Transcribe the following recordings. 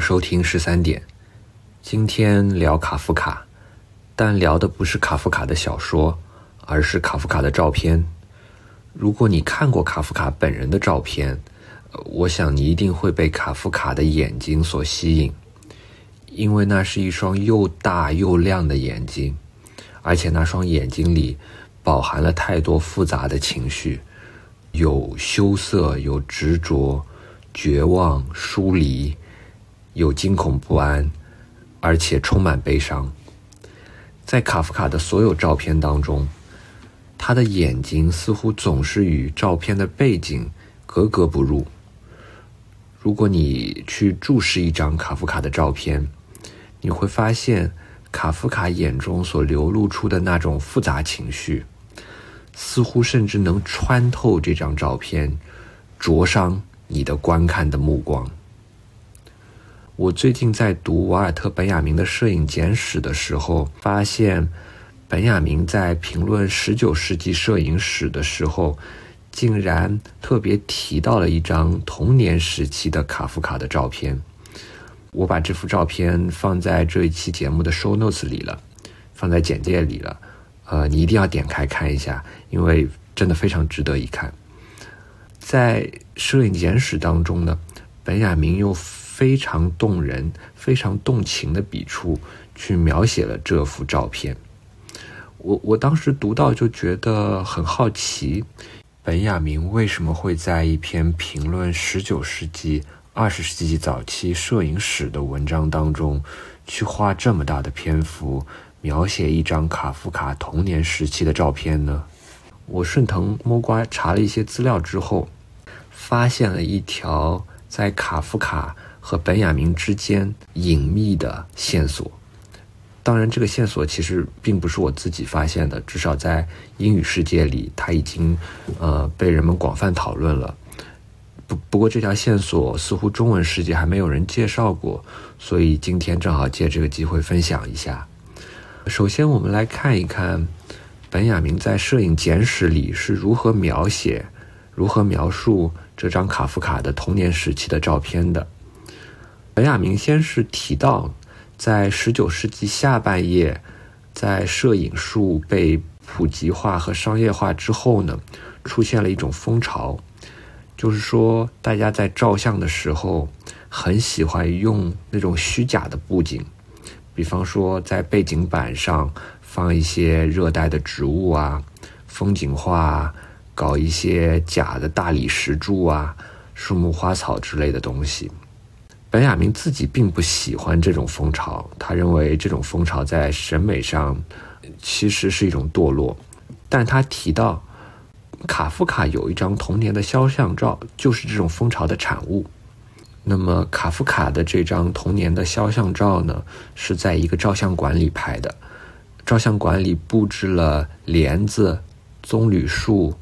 收听十三点。今天聊卡夫卡，但聊的不是卡夫卡的小说，而是卡夫卡的照片。如果你看过卡夫卡本人的照片，我想你一定会被卡夫卡的眼睛所吸引，因为那是一双又大又亮的眼睛，而且那双眼睛里饱含了太多复杂的情绪，有羞涩，有执着，绝望，疏离。有惊恐不安，而且充满悲伤。在卡夫卡的所有照片当中，他的眼睛似乎总是与照片的背景格格不入。如果你去注视一张卡夫卡的照片，你会发现卡夫卡眼中所流露出的那种复杂情绪，似乎甚至能穿透这张照片，灼伤你的观看的目光。我最近在读瓦尔特·本雅明的摄影简史的时候，发现本雅明在评论十九世纪摄影史的时候，竟然特别提到了一张童年时期的卡夫卡的照片。我把这幅照片放在这一期节目的 show notes 里了，放在简介里了。呃，你一定要点开看一下，因为真的非常值得一看。在摄影简史当中呢，本雅明又。非常动人、非常动情的笔触，去描写了这幅照片。我我当时读到就觉得很好奇，本雅明为什么会在一篇评论十九世纪、二十世纪早期摄影史的文章当中，去花这么大的篇幅描写一张卡夫卡童年时期的照片呢？我顺藤摸瓜查了一些资料之后，发现了一条在卡夫卡。和本雅明之间隐秘的线索，当然，这个线索其实并不是我自己发现的，至少在英语世界里，它已经呃被人们广泛讨论了。不不过，这条线索似乎中文世界还没有人介绍过，所以今天正好借这个机会分享一下。首先，我们来看一看本雅明在摄影简史里是如何描写、如何描述这张卡夫卡的童年时期的照片的。本雅明先是提到，在十九世纪下半叶，在摄影术被普及化和商业化之后呢，出现了一种风潮，就是说大家在照相的时候很喜欢用那种虚假的布景，比方说在背景板上放一些热带的植物啊、风景画，搞一些假的大理石柱啊、树木花草之类的东西。本雅明自己并不喜欢这种风潮，他认为这种风潮在审美上其实是一种堕落。但他提到，卡夫卡有一张童年的肖像照，就是这种风潮的产物。那么，卡夫卡的这张童年的肖像照呢，是在一个照相馆里拍的。照相馆里布置了帘子、棕榈树、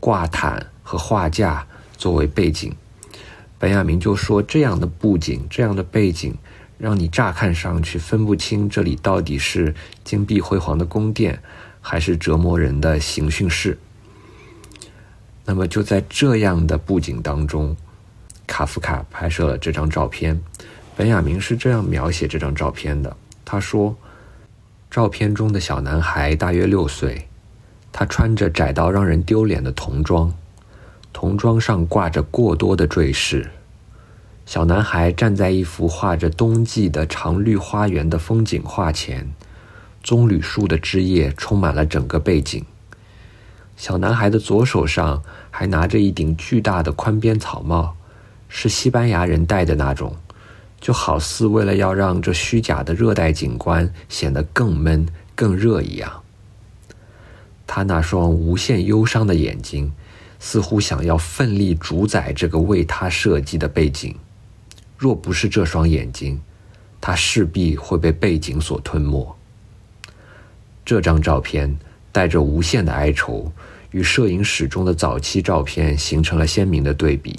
挂毯和画架作为背景。本雅明就说：“这样的布景，这样的背景，让你乍看上去分不清这里到底是金碧辉煌的宫殿，还是折磨人的刑讯室。”那么就在这样的布景当中，卡夫卡拍摄了这张照片。本雅明是这样描写这张照片的：“他说，照片中的小男孩大约六岁，他穿着窄到让人丢脸的童装。”童装上挂着过多的坠饰，小男孩站在一幅画着冬季的常绿花园的风景画前，棕榈树的枝叶充满了整个背景。小男孩的左手上还拿着一顶巨大的宽边草帽，是西班牙人戴的那种，就好似为了要让这虚假的热带景观显得更闷、更热一样。他那双无限忧伤的眼睛。似乎想要奋力主宰这个为他设计的背景，若不是这双眼睛，他势必会被背景所吞没。这张照片带着无限的哀愁，与摄影史中的早期照片形成了鲜明的对比。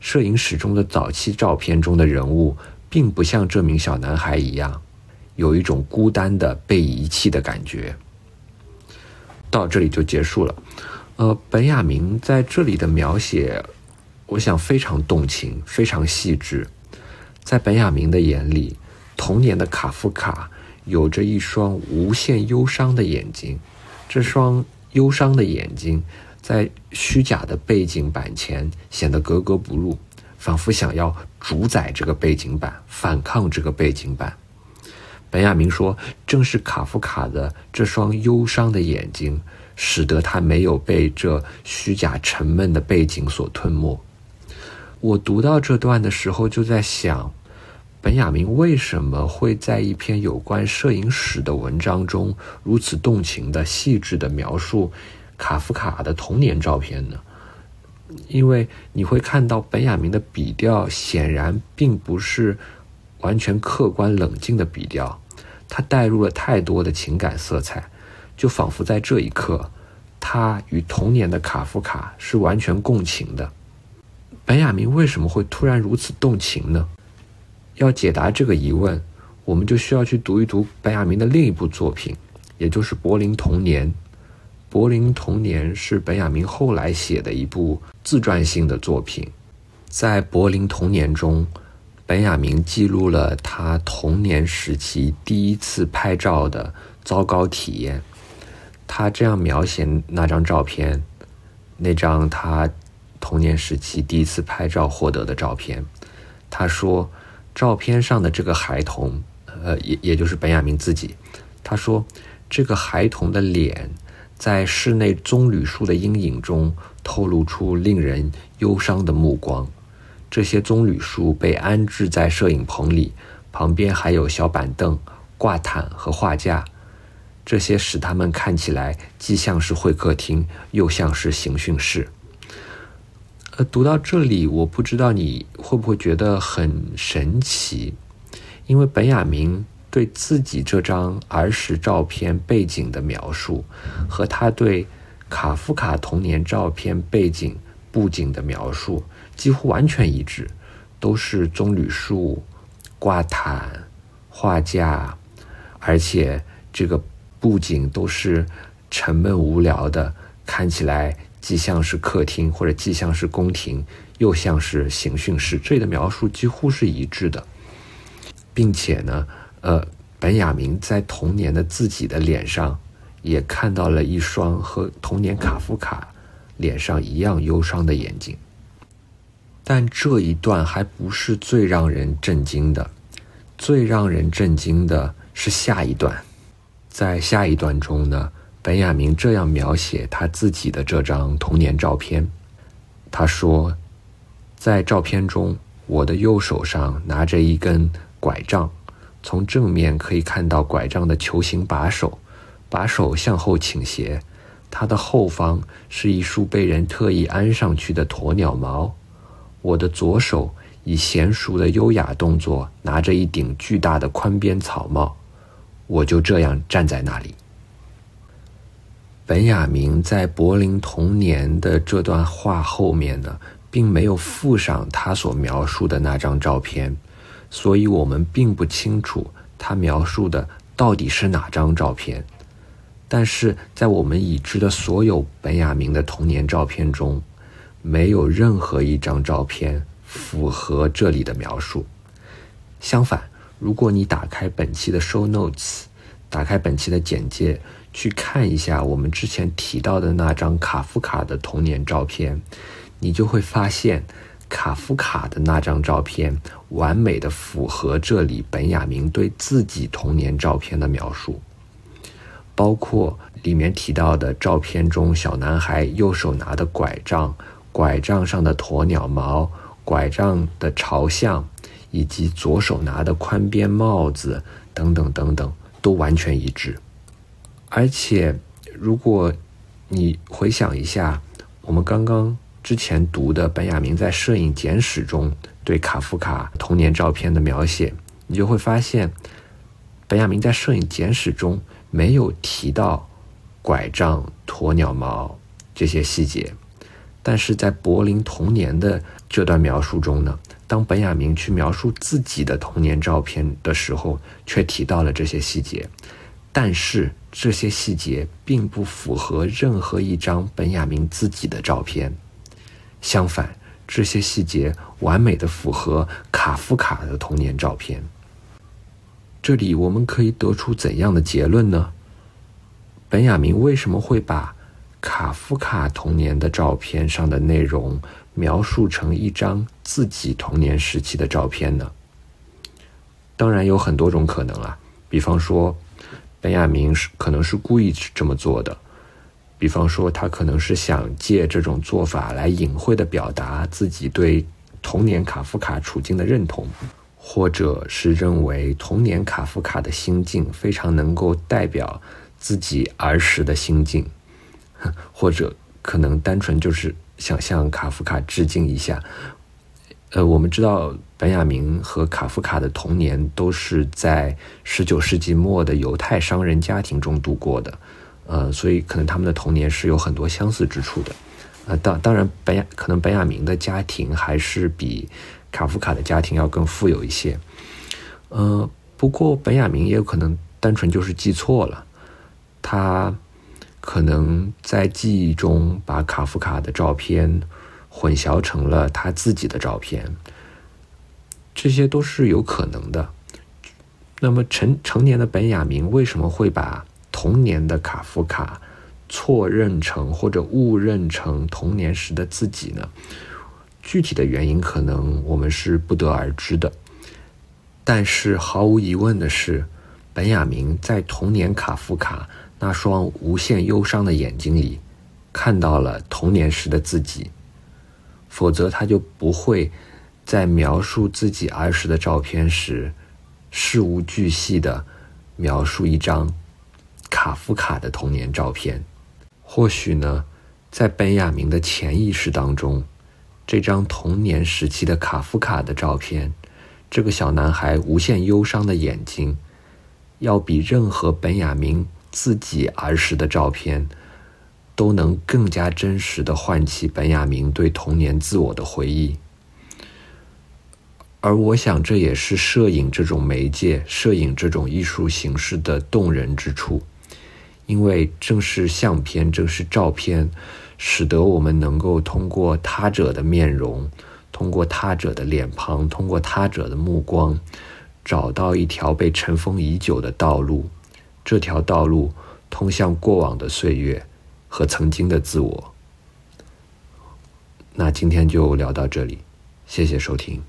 摄影史中的早期照片中的人物，并不像这名小男孩一样，有一种孤单的被遗弃的感觉。到这里就结束了。呃，本雅明在这里的描写，我想非常动情，非常细致。在本雅明的眼里，童年的卡夫卡有着一双无限忧伤的眼睛，这双忧伤的眼睛在虚假的背景板前显得格格不入，仿佛想要主宰这个背景板，反抗这个背景板。本雅明说：“正是卡夫卡的这双忧伤的眼睛，使得他没有被这虚假沉闷的背景所吞没。”我读到这段的时候，就在想，本雅明为什么会在一篇有关摄影史的文章中如此动情的、细致的描述卡夫卡的童年照片呢？因为你会看到本雅明的笔调显然并不是完全客观冷静的笔调，他带入了太多的情感色彩，就仿佛在这一刻，他与童年的卡夫卡是完全共情的。本雅明为什么会突然如此动情呢？要解答这个疑问，我们就需要去读一读本雅明的另一部作品，也就是《柏林童年》。《柏林童年》是本雅明后来写的一部自传性的作品。在《柏林童年》中，本雅明记录了他童年时期第一次拍照的糟糕体验。他这样描写那张照片，那张他。童年时期第一次拍照获得的照片，他说，照片上的这个孩童，呃，也也就是本雅明自己，他说，这个孩童的脸在室内棕榈树的阴影中透露出令人忧伤的目光。这些棕榈树被安置在摄影棚里，旁边还有小板凳、挂毯和画架，这些使他们看起来既像是会客厅，又像是刑讯室。呃，读到这里，我不知道你会不会觉得很神奇，因为本雅明对自己这张儿时照片背景的描述，和他对卡夫卡童年照片背景布景的描述几乎完全一致，都是棕榈树、挂毯、画架，而且这个布景都是沉闷无聊的，看起来。既像是客厅，或者既像是宫廷，又像是刑讯室，这里的描述几乎是一致的，并且呢，呃，本雅明在童年的自己的脸上，也看到了一双和童年卡夫卡脸上一样忧伤的眼睛。但这一段还不是最让人震惊的，最让人震惊的是下一段，在下一段中呢。本雅明这样描写他自己的这张童年照片，他说：“在照片中，我的右手上拿着一根拐杖，从正面可以看到拐杖的球形把手，把手向后倾斜，它的后方是一束被人特意安上去的鸵鸟毛。我的左手以娴熟的优雅动作拿着一顶巨大的宽边草帽，我就这样站在那里。”本雅明在柏林童年的这段话后面呢，并没有附上他所描述的那张照片，所以我们并不清楚他描述的到底是哪张照片。但是在我们已知的所有本雅明的童年照片中，没有任何一张照片符合这里的描述。相反，如果你打开本期的 show notes，打开本期的简介。去看一下我们之前提到的那张卡夫卡的童年照片，你就会发现，卡夫卡的那张照片完美的符合这里本雅明对自己童年照片的描述，包括里面提到的照片中小男孩右手拿的拐杖，拐杖上的鸵鸟毛，拐杖的朝向，以及左手拿的宽边帽子等等等等，都完全一致。而且，如果你回想一下我们刚刚之前读的本雅明在摄影简史中对卡夫卡童年照片的描写，你就会发现，本雅明在摄影简史中没有提到拐杖、鸵鸟毛这些细节，但是在柏林童年的这段描述中呢，当本雅明去描述自己的童年照片的时候，却提到了这些细节。但是这些细节并不符合任何一张本雅明自己的照片，相反，这些细节完美的符合卡夫卡的童年照片。这里我们可以得出怎样的结论呢？本雅明为什么会把卡夫卡童年的照片上的内容描述成一张自己童年时期的照片呢？当然有很多种可能啊，比方说，本雅明是可能是故意这么做的。比方说，他可能是想借这种做法来隐晦的表达自己对童年卡夫卡处境的认同，或者是认为童年卡夫卡的心境非常能够代表自己儿时的心境，或者可能单纯就是想向卡夫卡致敬一下。呃，我们知道本雅明和卡夫卡的童年都是在十九世纪末的犹太商人家庭中度过的。呃，所以可能他们的童年是有很多相似之处的，呃，当当然，本雅可能本雅明的家庭还是比卡夫卡的家庭要更富有一些，呃，不过本雅明也有可能单纯就是记错了，他可能在记忆中把卡夫卡的照片混淆成了他自己的照片，这些都是有可能的。那么成成年的本雅明为什么会把？童年的卡夫卡错认成或者误认成童年时的自己呢？具体的原因可能我们是不得而知的。但是毫无疑问的是，本雅明在童年卡夫卡那双无限忧伤的眼睛里看到了童年时的自己，否则他就不会在描述自己儿时的照片时事无巨细的描述一张。卡夫卡的童年照片，或许呢，在本雅明的潜意识当中，这张童年时期的卡夫卡的照片，这个小男孩无限忧伤的眼睛，要比任何本雅明自己儿时的照片，都能更加真实的唤起本雅明对童年自我的回忆。而我想，这也是摄影这种媒介、摄影这种艺术形式的动人之处。因为正是相片，正是照片，使得我们能够通过他者的面容，通过他者的脸庞，通过他者的目光，找到一条被尘封已久的道路。这条道路通向过往的岁月和曾经的自我。那今天就聊到这里，谢谢收听。